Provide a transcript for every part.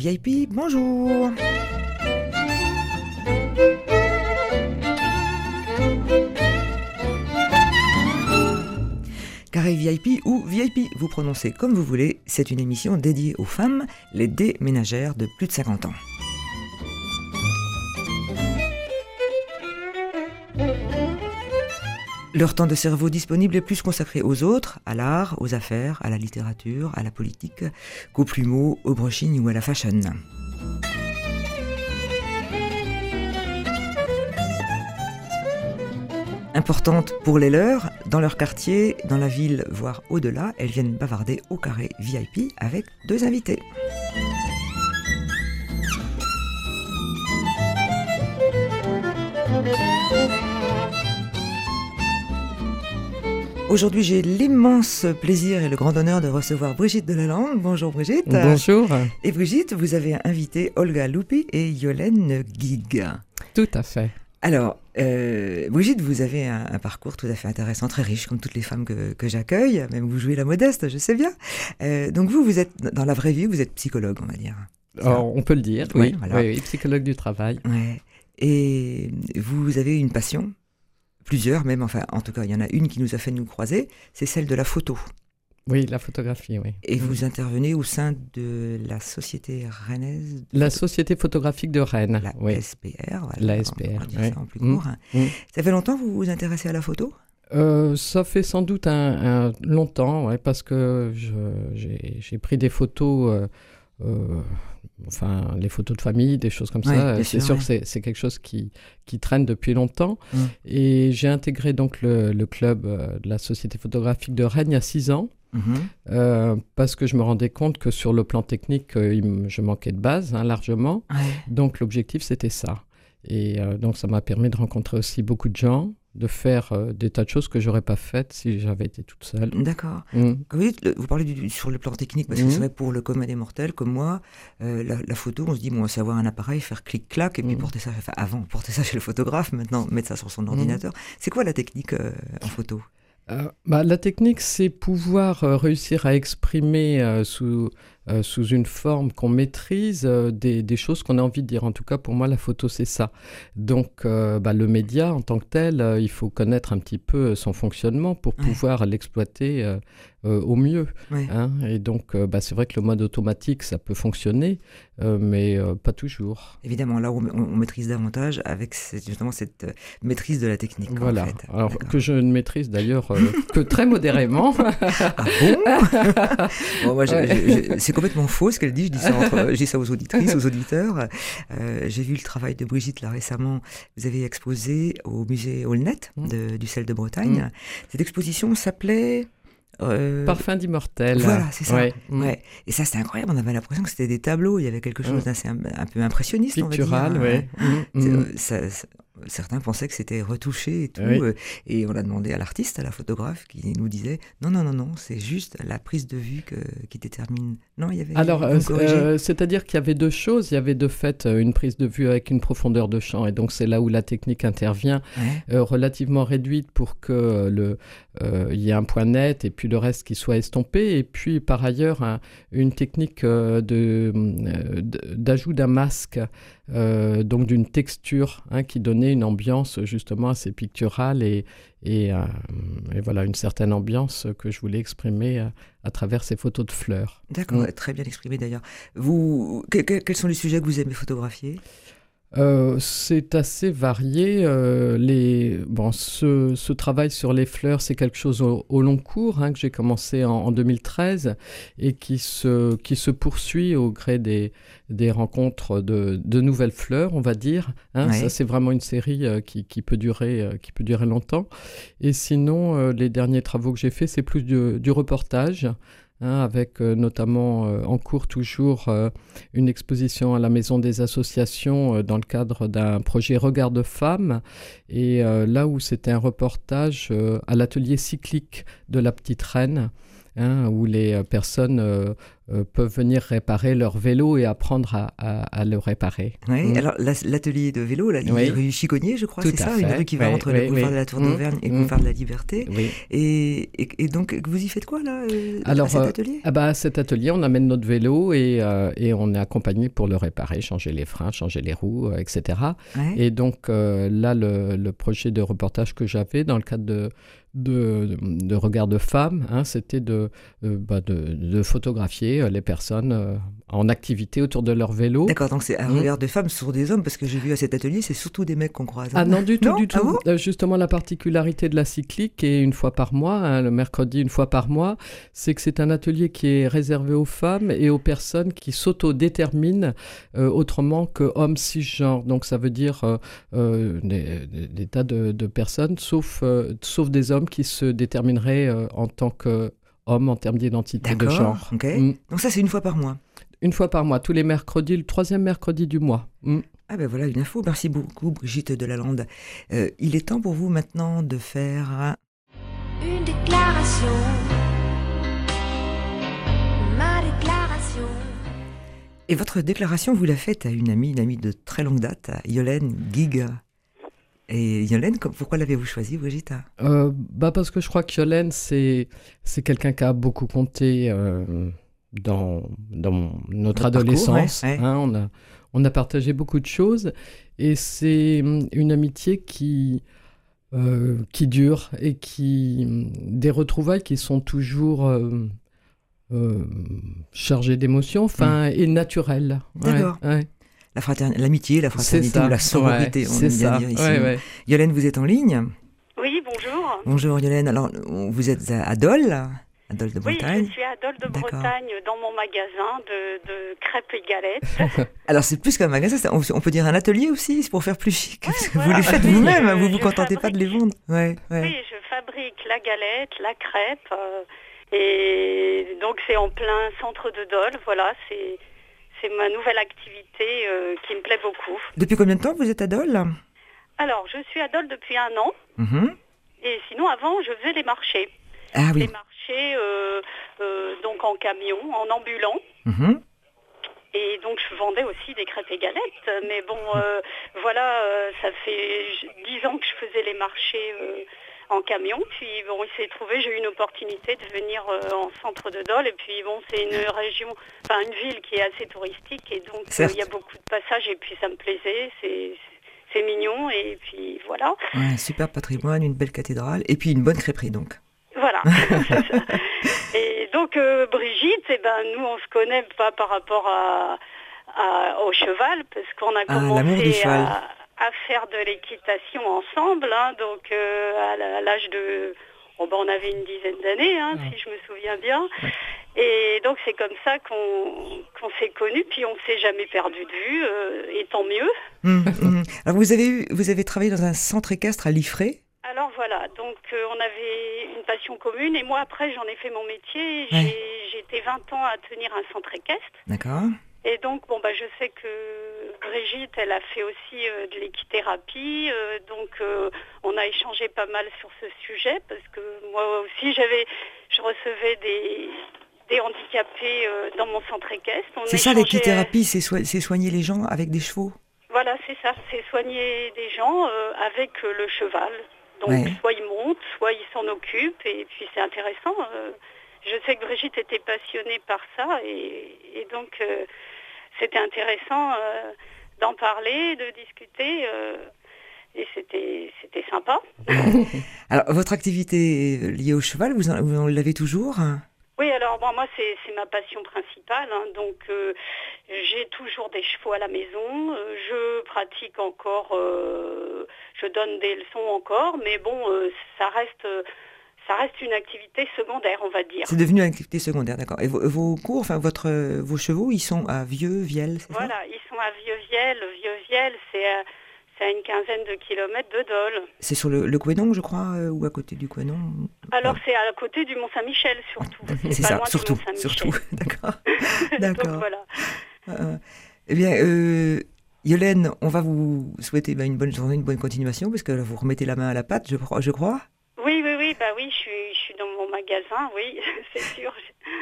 VIP, bonjour Carré VIP ou VIP, vous prononcez comme vous voulez, c'est une émission dédiée aux femmes, les déménagères de plus de 50 ans. Leur temps de cerveau disponible est plus consacré aux autres, à l'art, aux affaires, à la littérature, à la politique, qu'aux plumeaux, au brushing ou à la fashion. Importantes pour les leurs, dans leur quartier, dans la ville, voire au-delà, elles viennent bavarder au carré VIP avec deux invités. Aujourd'hui, j'ai l'immense plaisir et le grand honneur de recevoir Brigitte Delalande. Bonjour Brigitte. Bonjour. Et Brigitte, vous avez invité Olga Loupi et Yolène Guig. Tout à fait. Alors, euh, Brigitte, vous avez un, parcours tout à fait intéressant, très riche, comme toutes les femmes que, j'accueille. Même vous jouez la modeste, je sais bien. Euh, donc vous, vous êtes dans la vraie vie, vous êtes psychologue, on va dire. Alors, on peut le dire, oui, oui, psychologue du travail. Ouais. Et vous avez une passion plusieurs même, enfin en tout cas il y en a une qui nous a fait nous croiser, c'est celle de la photo. Oui, la photographie, oui. Et vous intervenez au sein de la Société Rennaise La Société photographique de Rennes, la oui. SPR. Voilà, la SPR, oui. ça en plus court. Mmh, mmh. Ça fait longtemps que vous vous intéressez à la photo? Euh, ça fait sans doute un, longtemps, ouais, parce que j'ai pris des photos euh, euh, enfin les photos de famille, des choses comme ça. C'est sûr que c'est quelque chose qui, qui traîne depuis longtemps. Mm. Et j'ai intégré donc le, le, club euh, de la Société photographique de Rennes il y a six ans. Mm-hmm. Euh, parce que je me rendais compte que sur le plan technique, je manquais de base hein, largement. Donc l'objectif, c'était ça. Et donc ça m'a permis de rencontrer aussi beaucoup de gens, de faire euh, des tas de choses que j'aurais pas faites si j'avais été toute seule. D'accord. Mm. Vous, vous, parlez du, sur le plan technique, parce que mm. c'est vrai pour le commun des mortels comme moi, euh, la, photo, on se dit, bon, c'est avoir un appareil, faire clic-clac, et puis mm. porter ça, enfin, avant, porter ça chez le photographe, maintenant, mettre ça sur son ordinateur. C'est quoi la technique euh, en photo? Bah, La technique, c'est pouvoir réussir à exprimer sous euh, sous une forme qu'on maîtrise euh, des, choses qu'on a envie de dire. En tout cas, pour moi, la photo, c'est ça. Donc, euh, bah, le média en tant que tel, il faut connaître un petit peu son fonctionnement pour pouvoir l'exploiter au mieux. Hein. Et donc, bah, c'est vrai que le mode automatique, ça peut fonctionner, mais pas toujours. Évidemment, là, on, on, maîtrise davantage avec justement cette maîtrise de la technique. Voilà. Alors que je ne maîtrise d'ailleurs que très modérément. ah bon, moi, c'est complètement faux ce qu'elle dit. Je dis ça, entre, je ça aux auditrices, aux auditeurs. Euh, j'ai vu le travail de Brigitte là récemment. Vous avez exposé au musée Aulnet mmh. du sel de Bretagne. Mmh. Cette exposition s'appelait euh... Parfum d'immortel. Voilà, c'est ça. Ouais. ouais. Et ça, c'était incroyable. On avait l'impression que c'était des tableaux. Il y avait quelque chose d'assez un, peu impressionniste. Pictural, oui. Ça, certains pensaient que c'était retouché et tout. Euh, et on a demandé à l'artiste, à la photographe, qui nous disait non, non, non, non, c'est juste la prise de vue qui détermine. Non, il y avait. Alors, euh, euh, c'est-à-dire qu'il y avait deux choses. Il y avait de fait une prise de vue avec une profondeur de champ, et donc c'est là où la technique intervient, relativement réduite pour que le il y ait un point net et puis le reste qui soit estompé. Et puis par ailleurs, une technique de d'ajout d'un masque. Euh, donc d'une texture hein, qui donnait une ambiance justement assez picturale et, et, euh, voilà une certaine ambiance que je voulais exprimer à, travers ces photos de fleurs. D'accord, mm. très bien exprimé d'ailleurs. Vous, quels sont les sujets que vous aimez photographier? Euh, c'est assez varié. Euh, les... bon, ce, ce, travail sur les fleurs, c'est quelque chose au, long cours hein, que j'ai commencé en, 2013 et qui se, qui se poursuit au gré des, des rencontres de, de nouvelles fleurs, on va dire. Hein. Ça, c'est vraiment une série euh, qui, qui, peut durer, qui peut durer longtemps. Et sinon, les derniers travaux que j'ai faits, c'est plus du, du reportage. Hein, avec euh, notamment euh, en cours toujours euh, une exposition à la Maison des Associations dans le cadre d'un projet Regard de femmes, et là où c'était un reportage à l'atelier cyclique de la Petite Reine. Hein, où les personnes euh, peuvent venir réparer leur vélo et apprendre à, à, le réparer. Oui, mm. alors l'atelier de vélo, la rue Chiconnier, je crois, c'est ça, une rue qui va entre le boulevard de la Tour d'Auvergne et le mm. boulevard de la Liberté. Et, et, donc, vous y faites quoi là euh, alors, à cet atelier? ah bah, cet atelier, on amène notre vélo et, et, on est accompagné pour le réparer, changer les freins, changer les roues, etc. Et donc là, le, le projet de reportage que j'avais dans le cadre de de, de, regard de femme, hein, c'était de, euh, bah, de, de, photographier euh, les personnes euh, en activité autour de leur vélo. D'accord, donc c'est un mmh. regard de femme sur des hommes, parce que j'ai vu à cet atelier, c'est surtout des mecs qu'on croise. Ah non, du tout, du tout. Ah Justement, la particularité de la cyclique, et une fois par mois, hein, le mercredi une fois par mois, c'est que c'est un atelier qui est réservé aux femmes et aux personnes qui s'auto-déterminent autrement que hommes cisgenres. Donc ça veut dire des, des, tas de, de personnes, sauf, sauf des hommes qui se déterminerait euh, en tant qu'homme en termes d'identité de genre. Mm. Donc ça, c'est une fois par mois Une fois par mois, tous les mercredis, le troisième mercredi du mois. Mm. Ah ben voilà une info. Merci beaucoup, Brigitte Delalande. Euh, il est temps pour vous maintenant de faire... Une déclaration. Ma déclaration. Et votre déclaration, vous la faites à une amie, une amie de très longue date, à Yolène Giga. Et Yolène, pourquoi l'avez-vous choisie, Brigitte? Euh, bah Parce que je crois que Yolène, c'est, quelqu'un qui a beaucoup compté euh, dans, dans notre adolescence. Hein, on, a, on a partagé beaucoup de choses. Et c'est hum, une amitié qui, euh, qui dure et qui. Hum, des retrouvailles qui sont toujours. Euh, chargées d'émotions, enfin, mm. et naturelles. D'accord la fraternité, l'amitié, la fraternité ou la sororité, on bien dire ici. Yolène, vous êtes en ligne Oui, bonjour. Bonjour Yolène, alors vous êtes à Dole à Dole de Bretagne. Oui, je suis à Dole de Bretagne dans mon magasin de, crêpes et galettes. Alors c'est plus qu'un magasin, on, peut dire un atelier aussi, c'est pour faire plus chic. vous les faites vous-même, vous ne vous contentez pas de les vendre. Ouais, oui, je fabrique la galette, la crêpe. Euh, et donc c'est en plein centre de Dole, voilà, c'est c'est ma nouvelle activité euh, qui me plaît beaucoup. Depuis combien de temps vous êtes à Dole Alors, je suis à Dole depuis un an. Mhm. Et sinon, avant, je faisais les marchés. Ah oui. Les marchés, euh, euh, donc en camion, en ambulant. Mhm. Et donc je vendais aussi des crêpes et galettes. Mais bon, voilà, ça fait dix ans que je faisais les marchés en camion. Puis bon, il s'est trouvé, j'ai eu une opportunité de venir euh, en centre de Dole. Et puis bon, c'est une région, enfin une ville qui est assez touristique. Et donc euh, il y a beaucoup de passages. Et puis ça me plaisait. C'est mignon. Et puis voilà. un super patrimoine, une belle cathédrale. Et puis une bonne crêperie donc. Voilà. et donc euh, Brigitte, eh ben, nous on se connaît pas par rapport à, au cheval parce qu'on a ah, commencé à à faire de l'équitation ensemble, hein, donc euh, à l'âge de... Oh, ben, on avait une dizaine d'années, hein, si je me souviens bien. Et donc c'est comme ça qu'on s'est connus, puis on s'est jamais perdu de vue, euh, et tant mieux. Hum, hum. Alors vous avez, vous avez travaillé dans un centre équestre à Liffré alors voilà, donc euh, on avait une passion commune et moi après j'en ai fait mon métier. J'ai été 20 ans à tenir un centre équestre. D'accord. Et donc, bon, bah, je sais que Brigitte, elle a fait aussi euh, de l'équithérapie. Euh, donc, euh, on a échangé pas mal sur ce sujet parce que moi aussi, j'avais, je recevais des, des handicapés dans mon centre équestre. C'est ça l'équithérapie, c'est soigner les gens avec des chevaux Voilà, c'est ça, c'est soigner des gens avec le cheval. Donc, soit ils montent, soit ils s'en occupent, et puis c'est intéressant je sais que Brigitte était passionnée par ça et, donc euh, c'était intéressant euh, d'en parler, de discuter euh, et c'était c'était sympa. alors votre activité liée au cheval, vous en, l'avez toujours? Oui, alors bon, moi c'est ma passion principale, hein. donc j'ai toujours des chevaux à la maison, je pratique encore, je donne des leçons encore, mais bon, ça reste ça reste une activité secondaire, on va dire. C'est devenu une activité secondaire, d'accord. Et vos, cours, enfin votre, vos chevaux, ils sont à Vieux-Vielle, c'est Voilà, ils sont à Vieux-Vielle. Vieux-Vielle, c'est à, à, une quinzaine de kilomètres de Dole. C'est sur le, le je crois, euh, ou à côté du Quénon Alors c'est à côté du Mont-Saint-Michel, surtout. C'est ça, surtout, surtout, d'accord. d'accord. voilà. Euh, eh bien, euh, Yolène, on va vous souhaiter ben, une bonne journée, une bonne continuation, parce que vous remettez la main à la pâte, je, je crois. Oui, je suis, je suis dans mon magasin, oui, c'est sûr.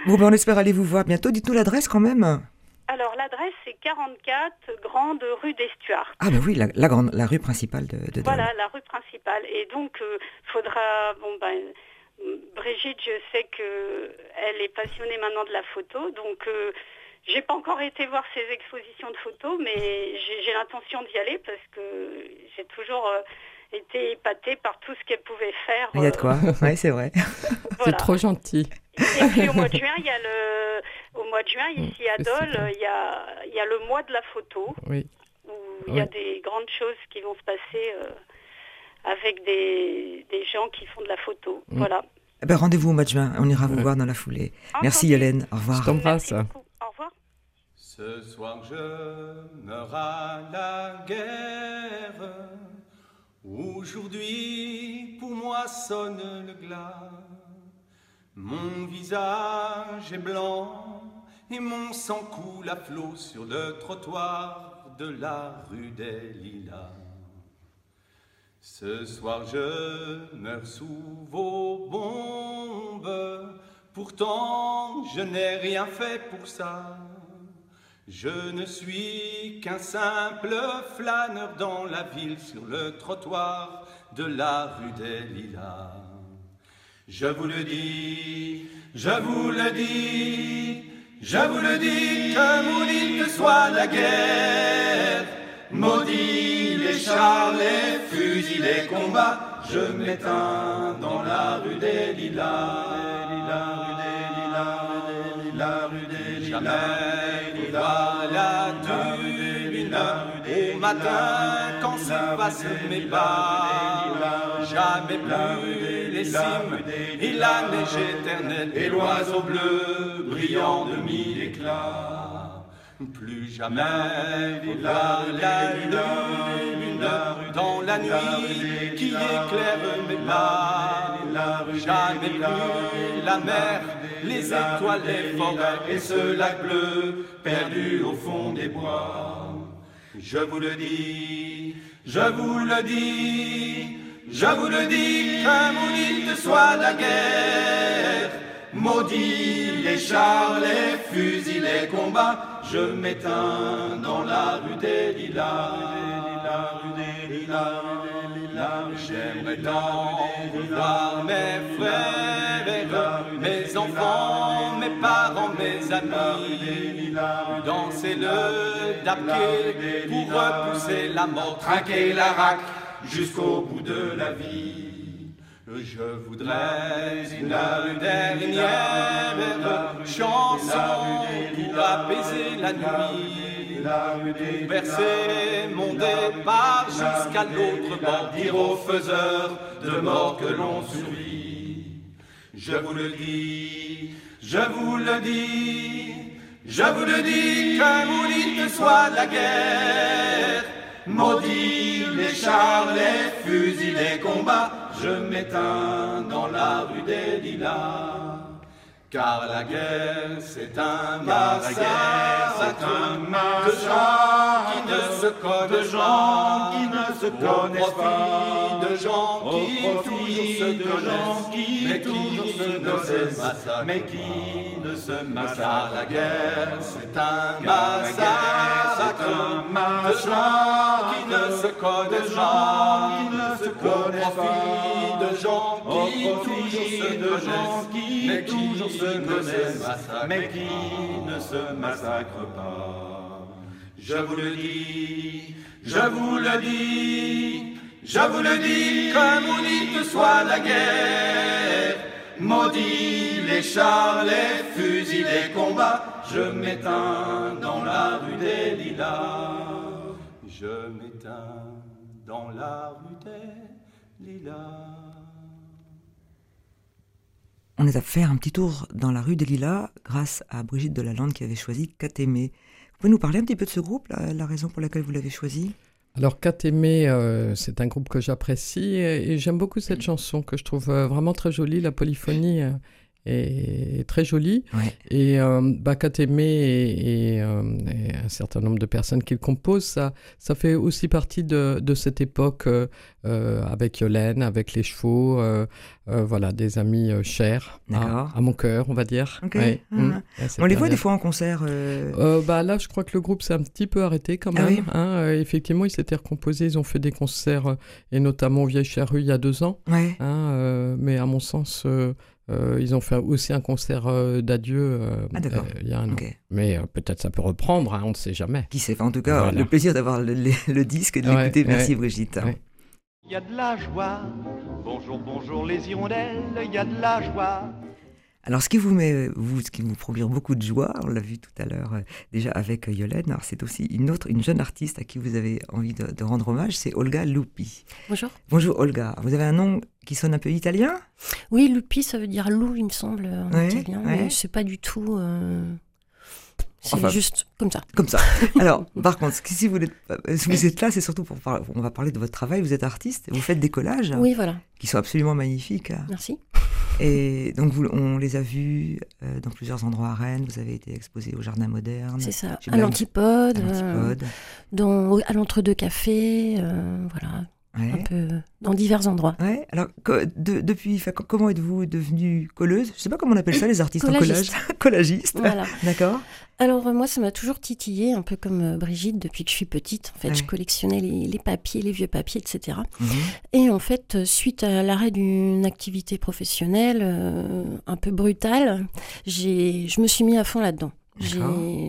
bon, ben, on espère aller vous voir bientôt. Dites-nous l'adresse quand même. Alors l'adresse c'est 44 Grande rue d'Estuart. Ah ben oui, la, grande, la rue principale de, de Voilà, la rue principale. Et donc euh, faudra, bon ben, Brigitte, je sais que elle est passionnée maintenant de la photo, donc euh, j'ai pas encore été voir ses expositions de photos, mais j'ai l'intention d'y aller parce que j'ai toujours euh, été épatée par tout ce qu'elle pouvait faire. Il y a de quoi, oui c'est vrai. C'est trop gentil. Et puis au mois de juin, il y a le, au mois de juin ici à Dole, il y a, il y a le mois de la photo. Oui. Où il y a des grandes choses qui vont se passer euh, avec des, des, gens qui font de la photo. Mm. Voilà. Eh ben, rendez-vous au mois de juin, on ira vous voir dans la foulée. Merci Hélène, au revoir. Je t'embrasse. Au revoir. Ce soir je meurs à la guerre. Aujourd'hui pour moi sonne le glas. Mon visage est blanc et mon sang coule à flot sur le trottoir de la rue des Lilas. Ce soir je meurs sous vos bombes, pourtant je n'ai rien fait pour ça. Je ne suis qu'un simple flâneur dans la ville sur le trottoir de la rue des Lilas. Je vous le dis, je vous le dis, je vous le dis, que maudite soit la guerre, maudit les chars, les fusils, les combats, je m'éteins dans la rue des Lilas, rue des Lilas, la rue des Lilas, jamais la au matin quand se passent mes pas, jamais plus les cimes et la neige éternelle et l'oiseau bleu brillant de mille éclats. Plus jamais la, la lune dans la nuit qui éclaire mes pas. Jamais plus la mer, les étoiles, les forêts et ce lac bleu perdu au fond des bois. Je vous le dis, je vous le dis, je vous le dis, que maudite soit la guerre, maudit les chars, les fusils, les combats, je m'éteins dans la rue des lilas, rue des lilas, j'aimerais tant voir mes frères, mes enfants, mes parents, mes amis, danser le dabké pour repousser la mort, trinquer la raque jusqu'au bout de la vie. Je voudrais. Une dernière chanson pour apaiser la nuit, verser mon départ jusqu'à l'autre bord, dire aux faiseurs de mort que l'on survit. Je vous le dis, je vous le dis, je vous le dis, que maudite soit la guerre, maudit les chars, les fusils, les combats, je m'éteins dans la rue des Lilas. Car la guerre, c'est un massacre, c'est un massacre de gens se connaissent de gens qui ne se connaissent pas, de gens qui toujours de gens qui mais qui ne se massacrent, mais qui ne se massacrent. La guerre, c'est un massacre, de gens qui ne se connaissent pas, qui ne se connaissent pas, de gens qui toujours de gens qui mais toujours mais qui ne se massacre pas. Je vous le dis, je vous le dis, je vous le dis, que maudite soit la guerre, maudit les chars, les fusils, les combats, je m'éteins dans la rue des lilas. Je m'éteins dans la rue des lilas. On est à faire un petit tour dans la rue des Lilas grâce à Brigitte Delalande qui avait choisi Catémé. Vous pouvez nous parler un petit peu de ce groupe, la, raison pour laquelle vous l'avez choisi? Alors, Catémé, euh, c'est un groupe que j'apprécie et, j'aime beaucoup cette chanson que je trouve euh, vraiment très jolie. La polyphonie euh, et, très joli. Et euh, et, euh, et, un certain nombre de personnes qui le composent, ça, ça fait aussi partie de, de cette époque euh, euh avec Yolène, avec les chevaux, voilà, des amis chers à, à, mon cœur, on va dire. Ouais. Ah. Mmh. On les voit des fois en concert bah, Là, je crois que le groupe s'est un petit peu arrêté quand ah même. hein, effectivement, ils s'étaient recomposés, ils ont fait des concerts, et notamment au Vieille Charrue il y a deux ans. Hein, mais à mon sens, ils ont fait aussi un concert euh, d'adieu euh, ah, il y a un an. Mais peut-être ça peut reprendre, hein, on ne sait jamais. Qui sait En tout cas, le plaisir d'avoir le, disque et de l'écouter. Merci Brigitte. Il y a de la joie. Bonjour, bonjour les hirondelles, il y a de la joie. Alors, ce qui vous met, vous, ce qui vous procure beaucoup de joie, on l'a vu tout à l'heure déjà avec Yolène, c'est aussi une autre, une jeune artiste à qui vous avez envie de, de rendre hommage, c'est Olga Lupi. Bonjour. Bonjour Olga. Vous avez un nom qui sonne un peu italien? Oui, Lupi, ça veut dire loup, il me semble, en italien. Mais c'est pas du tout. Euh, c'est juste comme ça. Comme ça. Alors, par contre, si vous, êtes, si vous êtes là, c'est surtout pour parler, on va parler de votre travail. Vous êtes artiste, vous faites des collages. Oui, voilà. Qui sont absolument magnifiques. Merci. Et donc, vous, on les a vus euh, dans plusieurs endroits à Rennes. Vous avez été exposé au Jardin Moderne. C'est ça, à l'Antipode, euh, à l'Entre-deux Cafés, voilà un peu dans divers endroits. Ouais. Alors, depuis, comment êtes-vous devenue colleuse? Je sais pas comment on appelle ça, les artistes en collage. Collagiste. Voilà. D'accord. Alors, euh, moi, ça m'a toujours titillé, un peu comme euh, Brigitte, depuis que je suis petite. En fait, je collectionnais les, papiers, les vieux papiers, etc. Mhm. Et en fait, euh, suite à l'arrêt d'une activité professionnelle un peu brutale, je me suis mis à fond là-dedans.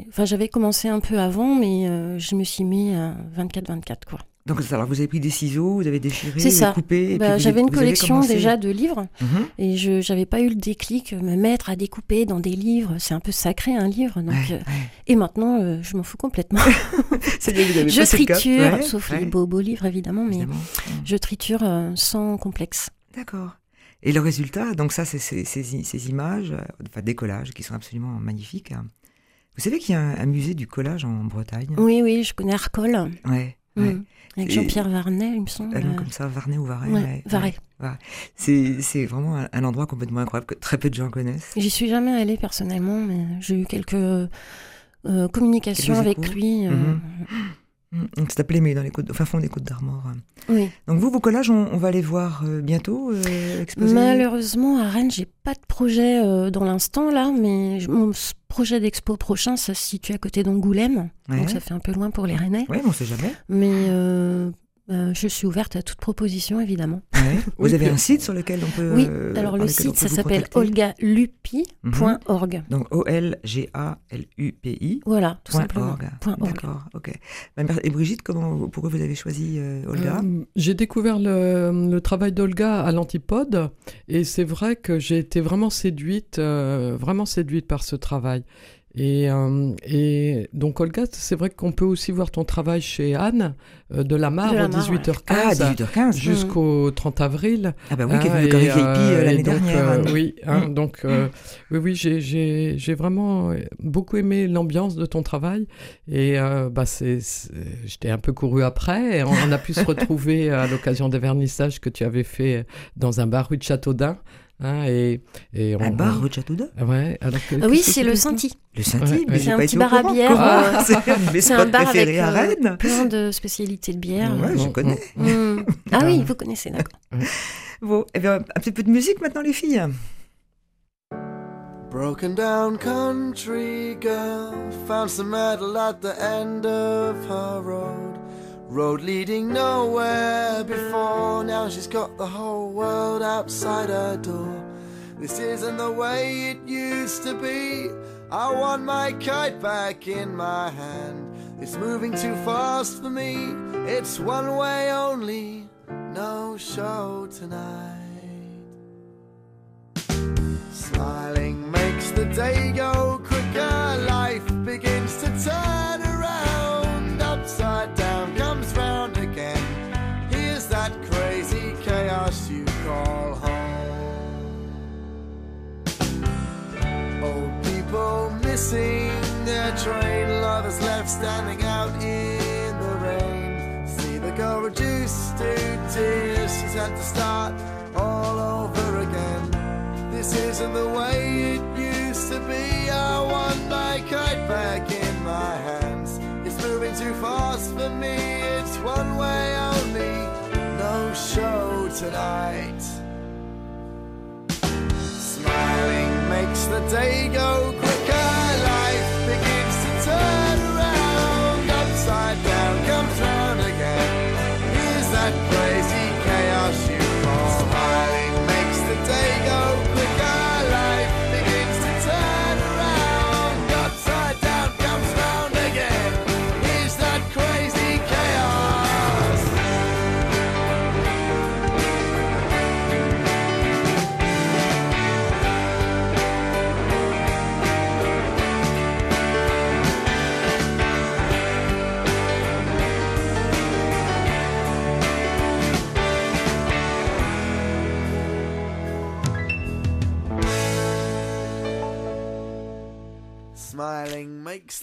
Enfin, j'avais commencé un peu avant, mais je me suis mis à 24-24, quoi. Donc, alors vous avez pris des ciseaux, vous avez déchiré, vous avez coupé. Bah, j'avais une collection déjà de livres mhm. et je n'avais pas eu le déclic, me mettre à découper dans des livres. C'est un peu sacré un livre. Donc, euh, Et maintenant, euh, je m'en fous complètement. je triture, sauf les beaux, beaux livres évidemment, mais je triture euh, sans complexe. D'accord. Et le résultat, donc ça, c'est ces, ces, images, enfin des collages qui sont absolument magnifiques. Vous savez qu'il y a un, musée du collage en Bretagne? Oui, oui, je connais Arcole. Ouais. Avec Jean-Pierre Varnet, il me semble. Ah comme ça, Varnet ou Varnet. Ouais. C'est vraiment un, endroit complètement incroyable que très peu de gens connaissent. J'y suis jamais allée personnellement, mais j'ai eu quelques euh, communications avec lui. Euh. Mm, c'est appelé mais dans les côtes, au fin fond des côtes d'Armor. Oui. Donc vous, vos collages, on, va les voir euh, bientôt euh, Malheureusement, à Rennes, j'ai pas de projet euh, dans l'instant là, mais mon projet d'expo prochain, ça se situe à côté d'Angoulême, donc ça fait un peu loin pour les Rennais. Oui, on sait jamais. Mais euh, je suis ouverte à toute proposition, évidemment. Vous avez un site sur lequel on peut. Oui, alors le site, ça s'appelle olgalupi.org. Donc O-L-G-A-L-U-P-I. Voilà, tout simplement. D'accord, ok. Et Brigitte, comment, pourquoi vous avez choisi euh, Olga euh, J'ai découvert le, le travail d'Olga à l'Antipode et c'est vrai que j'ai été vraiment séduite, vraiment séduite par ce travail. Et, euh, et, donc Olga, c'est vrai qu'on peut aussi voir ton travail chez Anne euh, de la Mare, à 18h15, ah, 18h15 jusqu'au 30 avril. Ah bah oui, qui est venu VIP euh, l'année dernière. oui, hein, mm. donc oui, oui, j'ai vraiment beaucoup aimé l'ambiance de ton travail et bah c'est, j'étais un peu couru après. Et on, a pu se retrouver à l'occasion des vernissages que tu avais fait dans un bar rue de Châteaudun. Hein, et, et on, un bar rue Châteaudun ouais, alors ah Oui, c'est le Sainty. Le Sainty, mais c'est un petit bar à bière. Ah, c'est un bar avec à euh, Rennes. plein de spécialités de bière. Ouais, je connais. Mm. Ah oui, vous connaissez, d'accord. bon, et eh bien, un petit peu de musique maintenant, les filles. Broken down country girl found some metal at the end of her road. Road leading nowhere before, now she's got the whole world outside her door. This isn't the way it used to be. I want my kite back in my hand. It's moving too fast for me. It's one way only, no show tonight. Smiling makes the day go had to start all over again. This isn't the way it used to be. I want my kite back in my hands. It's moving too fast for me. It's one way only. No show tonight. Smiling makes the day go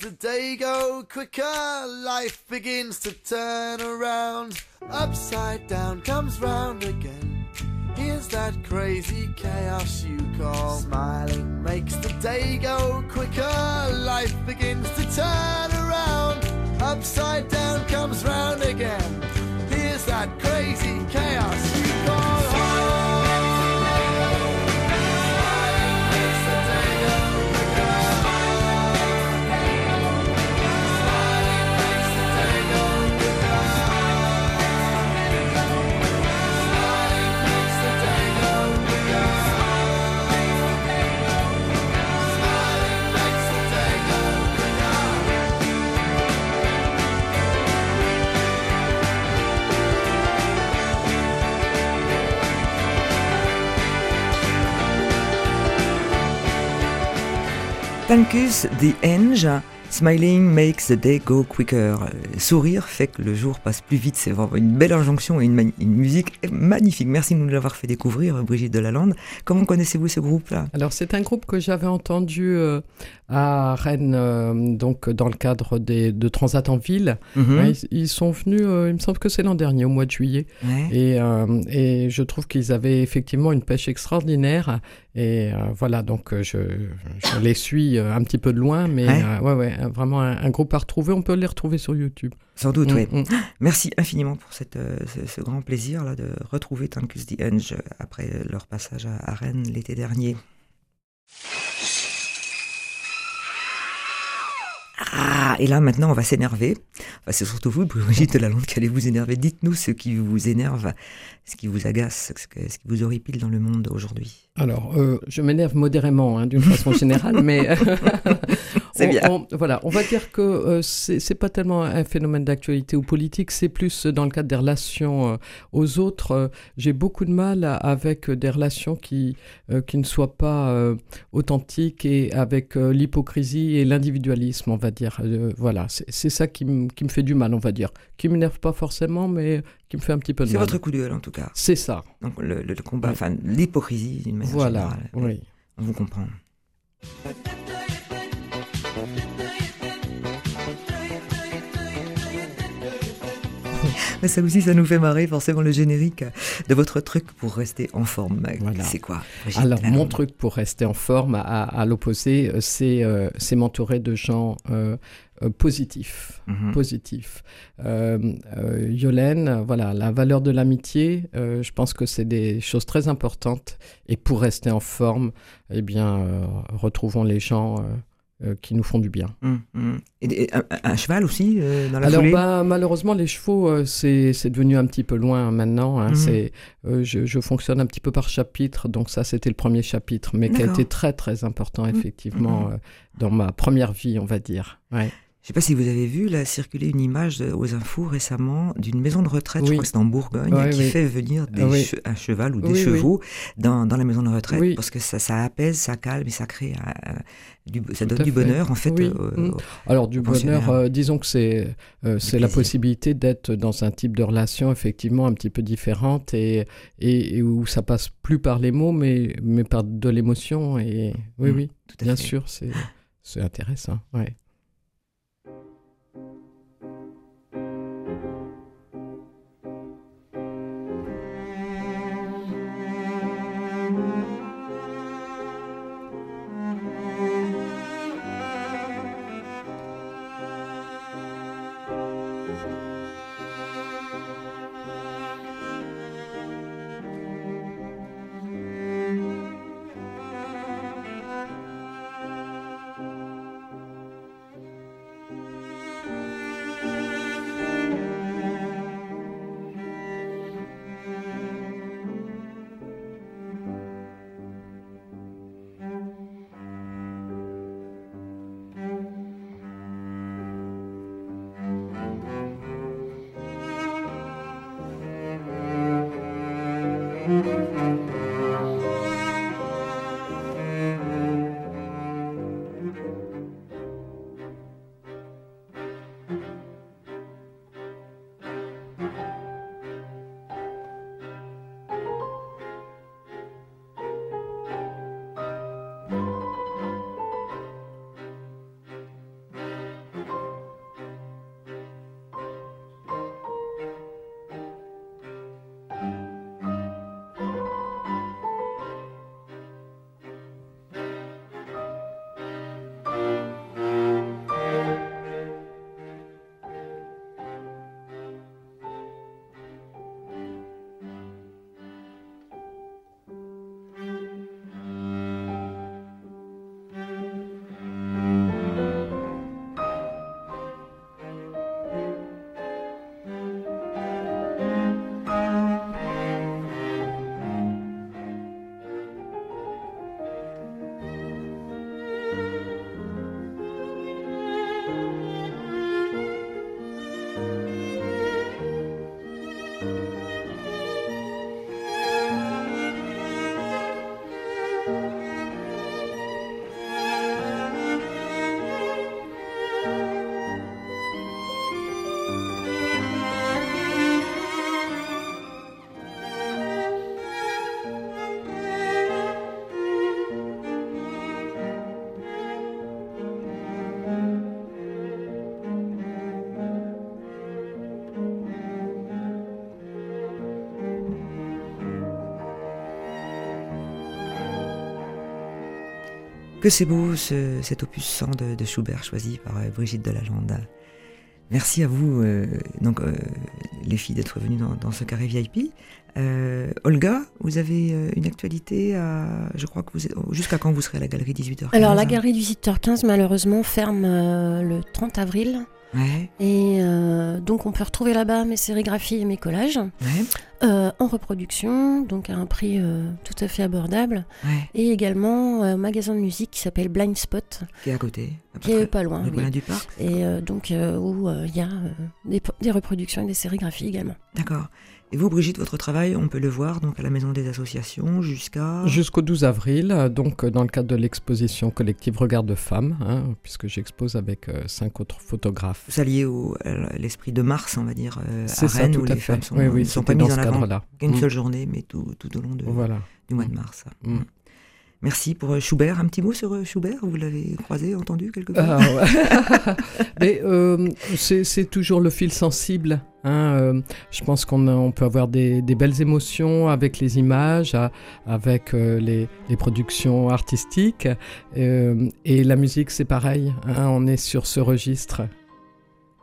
the day go quicker. Life begins to turn around. Upside down comes round again. Here's that crazy chaos you call. Smiling makes the day go quicker. Life begins to turn around. Upside down comes round again. Here's that crazy chaos Tankus the Enge, Smiling makes the day go quicker. Sourire fait que le jour passe plus vite. C'est vraiment une belle injonction et une, une musique magnifique. Merci de nous l'avoir fait découvrir, Brigitte Delalande. Comment connaissez-vous ce groupe-là? Alors c'est un groupe que j'avais entendu euh, à Rennes, euh, donc dans le cadre des, de Transat en ville. Mhm. Ouais, ils, ils sont venus, euh, il me semble que c'est l'an dernier, au mois de juillet. Ouais. Et, et je trouve qu'ils avaient effectivement une pêche extraordinaire. Et euh, voilà, donc euh, je, je les suis euh, un petit peu de loin, mais Ouais. euh, ouais, ouais, vraiment un, un groupe à retrouver. On peut les retrouver sur YouTube. Sans doute, oui. Mm, mm. Merci infiniment pour cette, euh, ce, ce grand plaisir là de retrouver Tankus the Enge après leur passage à, à Rennes l'été dernier. Ah, et là maintenant on va s'énerver. Enfin, c'est surtout vous, Brigitte Lalonde, qui allez vous énerver. Dites-nous ce qui vous énerve, ce qui vous agace, ce, qui vous horripile dans le monde aujourd'hui. Alors, euh, je m'énerve modérément hein, d'une façon générale, mais C'est bien. on- voilà, on va dire que euh, c'est c'est pas tellement un phénomène d'actualité ou politique, c'est plus dans le cadre des relations euh, aux autres. Euh, J'ai beaucoup de mal à- avec des relations qui euh, qui ne soient pas euh, authentiques et avec euh, l'hypocrisie et l'individualisme, on va dire. Euh, voilà, c'est c'est ça qui, me- qui me fait du mal, on va dire, qui m'énerve pas forcément, mais qui me fait un petit peu de C'est mal. votre coup de gueule en tout cas. C'est ça. Donc le, combat, enfin l'hypocrisie d'une manière Voilà. générale. Oui. On vous comprend. Mais ça aussi, ça nous fait marrer forcément le générique de votre truc pour rester en forme. Voilà. C'est quoi Brigitte Alors, mon truc pour rester en forme, à, à l'opposé, euh, c'est euh, m'entourer de gens euh, euh, positifs. Mhm. Positifs. Euh, euh, Yolène, voilà, la valeur de l'amitié, euh, je pense que c'est des choses très importantes. Et pour rester en forme, eh bien, retrouvons les gens euh, qui nous font du bien. Et, et un, un cheval aussi euh, dans la Alors foulée bah, malheureusement les chevaux euh, c'est devenu un petit peu loin maintenant. hein. Mhm. C'est euh, je, je fonctionne un petit peu par chapitre donc ça c'était le premier chapitre mais qui a été très très important effectivement dans ma première vie on va dire. Ouais. Je sais pas si vous avez vu, là, circuler une image de- aux infos récemment d'une maison de retraite, je crois que c'est en Bourgogne, Ouais, qui oui. fait venir des Ah oui. che- un cheval ou des chevaux dans, dans la maison de retraite, Oui. parce que ça, ça apaise, ça calme et ça crée un- du, ça donne du bonheur, en fait. Euh, Mm. Alors du bonheur, euh, disons que c'est euh, c'est la possibilité d'être dans un type de relation effectivement un petit peu différente et, et, et où ça passe plus par les mots mais, mais par de l'émotion et oui Mm, oui tout à bien fait. sûr c'est c'est intéressant ouais. Que c'est beau cet opus 100 de, Schubert choisi par euh, Brigitte Delalande. Merci à vous, euh, donc, euh, les filles, d'être venues dans, ce carré VIP. Olga, vous avez une actualité à, je crois que vous jusqu'à quand vous serez à la galerie 18h15 Alors la galerie 18h15 malheureusement ferme le 30 avril. Et euh, donc on peut retrouver là-bas mes sérigraphies et mes collages euh, en reproduction, donc à un prix euh, tout à fait abordable. Et également un magasin de musique qui s'appelle Blind Spot. Qui est à côté. qui est pas loin. du parc. Et donc où il y a des, des, reproductions et des sérigraphies également. D'accord. Et vous, Brigitte, votre travail, on peut le voir donc à la Maison des Associations jusqu'à... Jusqu'au 12 avril, donc dans le cadre de l'exposition collective Regard de femmes, hein, puisque j'expose avec euh, cinq autres photographes. Vous alliez au, l'esprit de Mars, on va dire, euh, à Rennes, où les femmes sont, oui, oui, sont pas mises en avant une mm. seule journée, mais tout, tout au long de, voilà. du mois de mm. mars. Mm. Merci pour euh, Schubert. Un petit mot sur euh, Schubert? Vous l'avez croisé, entendu quelque part ah, Mais euh, c'est toujours le fil sensible. Hein, je pense qu'on peut avoir des, belles émotions avec les images, avec les, productions artistiques. et la musique, c'est pareil. Hein, on est sur ce registre.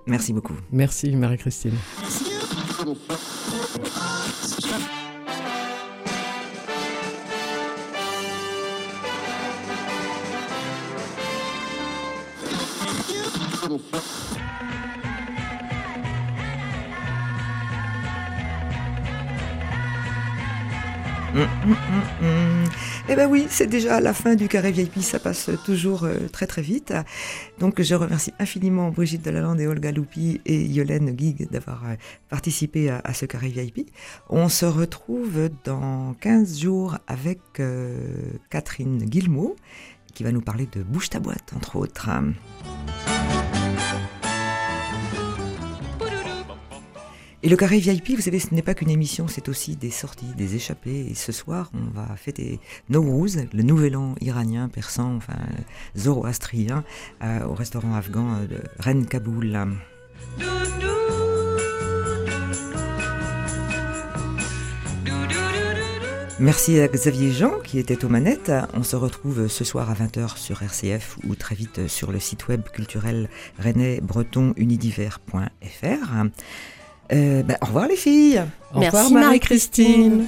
Merci beaucoup. Merci, Marie-Christine. Eh ben oui, c'est déjà la fin du carré VIP, ça passe toujours euh, très très vite. Donc je remercie infiniment Brigitte Delalande et Olga Loupi et Yolène Guig d'avoir euh, participé à, ce carré VIP. On se retrouve dans 15 jours avec euh, Catherine Guillemot qui va nous parler de Bouche ta boîte entre autres. Et le carré VIP, vous savez, ce n'est pas qu'une émission, c'est aussi des sorties, des échappées. Et ce soir, on va fêter Nowruz, le nouvel an iranien, persan, enfin zoroastrien, euh, au restaurant afghan de Ren Kaboul. Merci à Xavier Jean qui était aux manettes. On se retrouve ce soir à 20h sur RCF ou très vite sur le site web culturel rennais-breton-unidiver.fr. Euh, ben, au revoir les filles. Au revoir Marie-Christine.